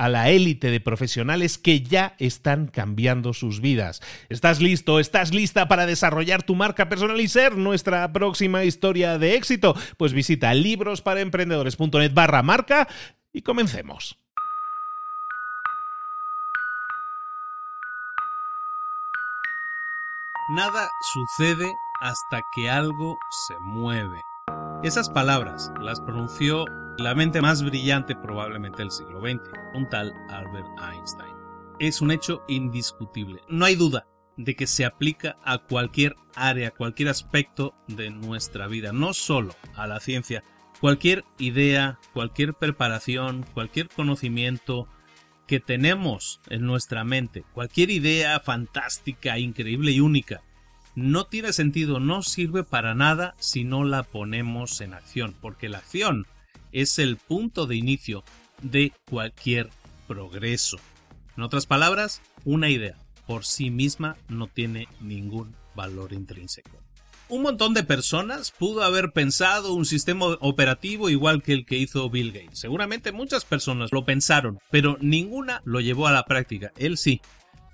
a la élite de profesionales que ya están cambiando sus vidas. ¿Estás listo? ¿Estás lista para desarrollar tu marca personal y ser nuestra próxima historia de éxito? Pues visita librosparaemprendedores.net barra marca y comencemos. Nada sucede hasta que algo se mueve. Esas palabras las pronunció la mente más brillante probablemente del siglo XX, un tal Albert Einstein. Es un hecho indiscutible. No hay duda de que se aplica a cualquier área, cualquier aspecto de nuestra vida, no solo a la ciencia. Cualquier idea, cualquier preparación, cualquier conocimiento que tenemos en nuestra mente, cualquier idea fantástica, increíble y única, no tiene sentido, no sirve para nada si no la ponemos en acción, porque la acción es el punto de inicio de cualquier progreso. En otras palabras, una idea por sí misma no tiene ningún valor intrínseco. Un montón de personas pudo haber pensado un sistema operativo igual que el que hizo Bill Gates. Seguramente muchas personas lo pensaron, pero ninguna lo llevó a la práctica. Él sí.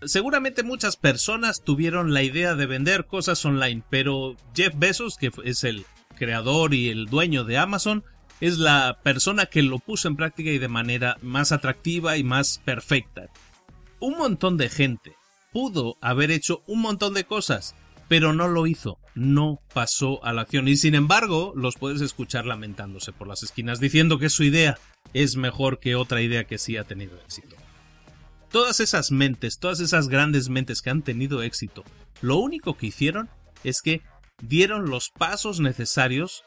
Seguramente muchas personas tuvieron la idea de vender cosas online, pero Jeff Bezos, que es el creador y el dueño de Amazon, es la persona que lo puso en práctica y de manera más atractiva y más perfecta. Un montón de gente pudo haber hecho un montón de cosas, pero no lo hizo, no pasó a la acción y sin embargo los puedes escuchar lamentándose por las esquinas diciendo que su idea es mejor que otra idea que sí ha tenido éxito. Todas esas mentes, todas esas grandes mentes que han tenido éxito, lo único que hicieron es que dieron los pasos necesarios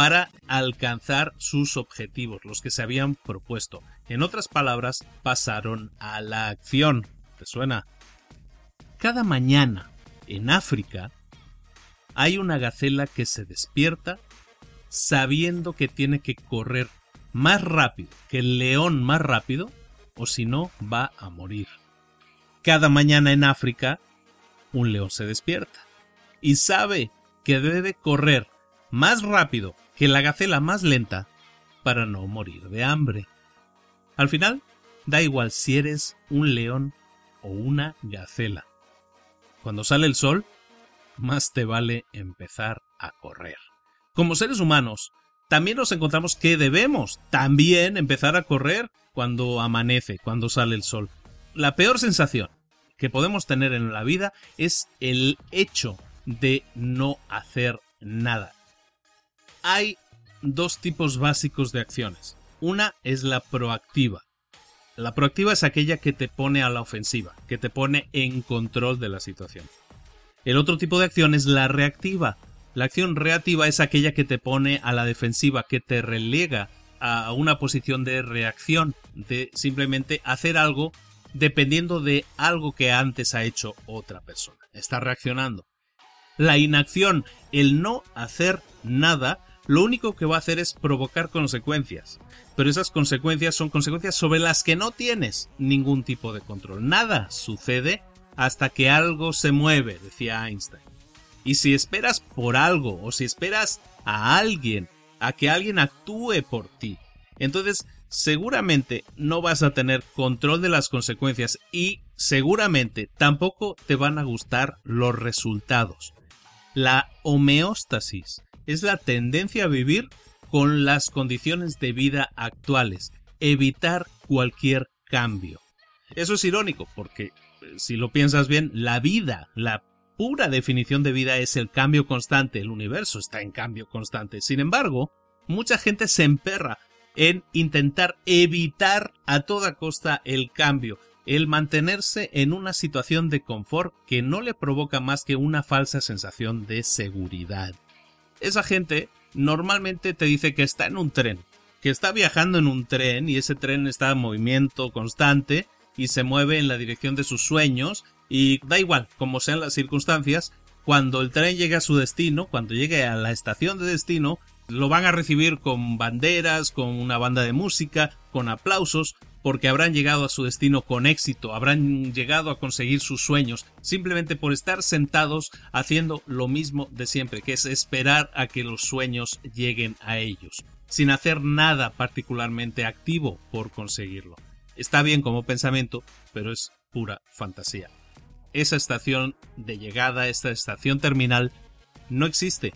para alcanzar sus objetivos, los que se habían propuesto. En otras palabras, pasaron a la acción. ¿Te suena? Cada mañana en África hay una gacela que se despierta sabiendo que tiene que correr más rápido que el león más rápido o si no va a morir. Cada mañana en África un león se despierta y sabe que debe correr más rápido que la gacela más lenta para no morir de hambre. Al final, da igual si eres un león o una gacela. Cuando sale el sol, más te vale empezar a correr. Como seres humanos, también nos encontramos que debemos también empezar a correr cuando amanece, cuando sale el sol. La peor sensación que podemos tener en la vida es el hecho de no hacer nada hay dos tipos básicos de acciones. Una es la proactiva. La proactiva es aquella que te pone a la ofensiva, que te pone en control de la situación. El otro tipo de acción es la reactiva. La acción reactiva es aquella que te pone a la defensiva, que te relega a una posición de reacción, de simplemente hacer algo dependiendo de algo que antes ha hecho otra persona. Está reaccionando. La inacción, el no hacer nada, lo único que va a hacer es provocar consecuencias. Pero esas consecuencias son consecuencias sobre las que no tienes ningún tipo de control. Nada sucede hasta que algo se mueve, decía Einstein. Y si esperas por algo o si esperas a alguien, a que alguien actúe por ti, entonces seguramente no vas a tener control de las consecuencias y seguramente tampoco te van a gustar los resultados. La homeostasis es la tendencia a vivir con las condiciones de vida actuales, evitar cualquier cambio. Eso es irónico, porque eh, si lo piensas bien, la vida, la pura definición de vida es el cambio constante, el universo está en cambio constante. Sin embargo, mucha gente se emperra en intentar evitar a toda costa el cambio, el mantenerse en una situación de confort que no le provoca más que una falsa sensación de seguridad. Esa gente normalmente te dice que está en un tren, que está viajando en un tren y ese tren está en movimiento constante y se mueve en la dirección de sus sueños y da igual como sean las circunstancias, cuando el tren llegue a su destino, cuando llegue a la estación de destino, lo van a recibir con banderas, con una banda de música, con aplausos, porque habrán llegado a su destino con éxito, habrán llegado a conseguir sus sueños, simplemente por estar sentados haciendo lo mismo de siempre, que es esperar a que los sueños lleguen a ellos, sin hacer nada particularmente activo por conseguirlo. Está bien como pensamiento, pero es pura fantasía. Esa estación de llegada, esta estación terminal, no existe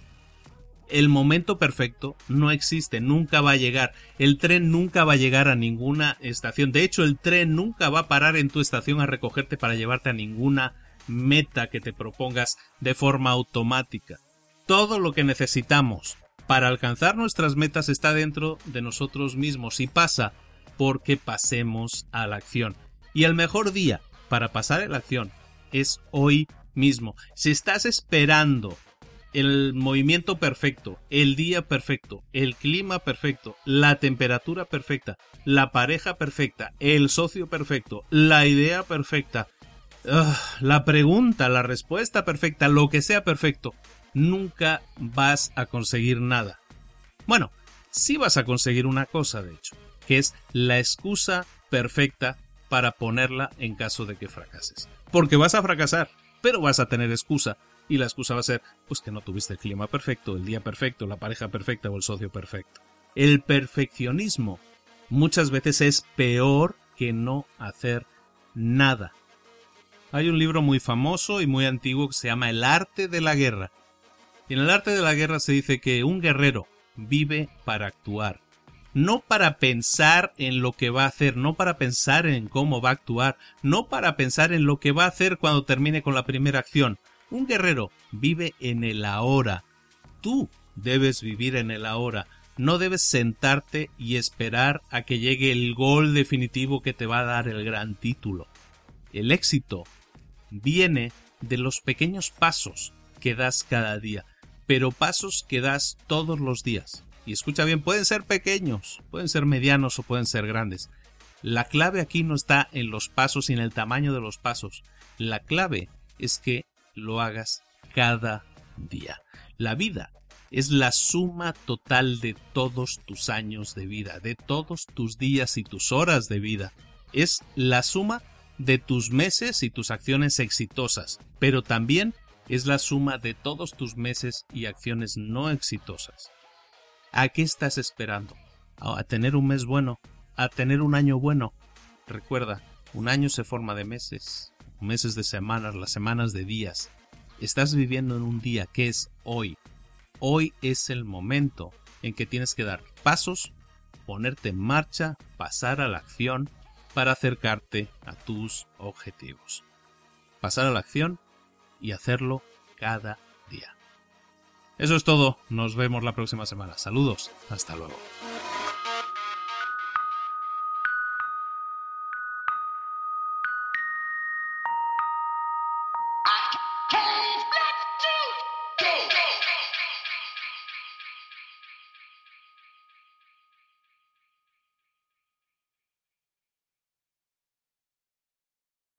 el momento perfecto no existe, nunca va a llegar. El tren nunca va a llegar a ninguna estación. De hecho, el tren nunca va a parar en tu estación a recogerte para llevarte a ninguna meta que te propongas de forma automática. Todo lo que necesitamos para alcanzar nuestras metas está dentro de nosotros mismos y pasa porque pasemos a la acción. Y el mejor día para pasar a la acción es hoy mismo. Si estás esperando el movimiento perfecto, el día perfecto, el clima perfecto, la temperatura perfecta, la pareja perfecta, el socio perfecto, la idea perfecta, la pregunta, la respuesta perfecta, lo que sea perfecto, nunca vas a conseguir nada. Bueno, sí vas a conseguir una cosa, de hecho, que es la excusa perfecta para ponerla en caso de que fracases. Porque vas a fracasar, pero vas a tener excusa y la excusa va a ser pues que no tuviste el clima perfecto, el día perfecto, la pareja perfecta o el socio perfecto. El perfeccionismo muchas veces es peor que no hacer nada. Hay un libro muy famoso y muy antiguo que se llama El arte de la guerra. Y en el arte de la guerra se dice que un guerrero vive para actuar, no para pensar en lo que va a hacer, no para pensar en cómo va a actuar, no para pensar en lo que va a hacer cuando termine con la primera acción, un guerrero vive en el ahora. Tú debes vivir en el ahora. No debes sentarte y esperar a que llegue el gol definitivo que te va a dar el gran título. El éxito viene de los pequeños pasos que das cada día, pero pasos que das todos los días. Y escucha bien, pueden ser pequeños, pueden ser medianos o pueden ser grandes. La clave aquí no está en los pasos y en el tamaño de los pasos. La clave es que lo hagas cada día. La vida es la suma total de todos tus años de vida, de todos tus días y tus horas de vida. Es la suma de tus meses y tus acciones exitosas, pero también es la suma de todos tus meses y acciones no exitosas. ¿A qué estás esperando? ¿A tener un mes bueno? ¿A tener un año bueno? Recuerda, un año se forma de meses, meses de semanas, las semanas de días. Estás viviendo en un día que es hoy. Hoy es el momento en que tienes que dar pasos, ponerte en marcha, pasar a la acción para acercarte a tus objetivos. Pasar a la acción y hacerlo cada día. Eso es todo, nos vemos la próxima semana. Saludos, hasta luego.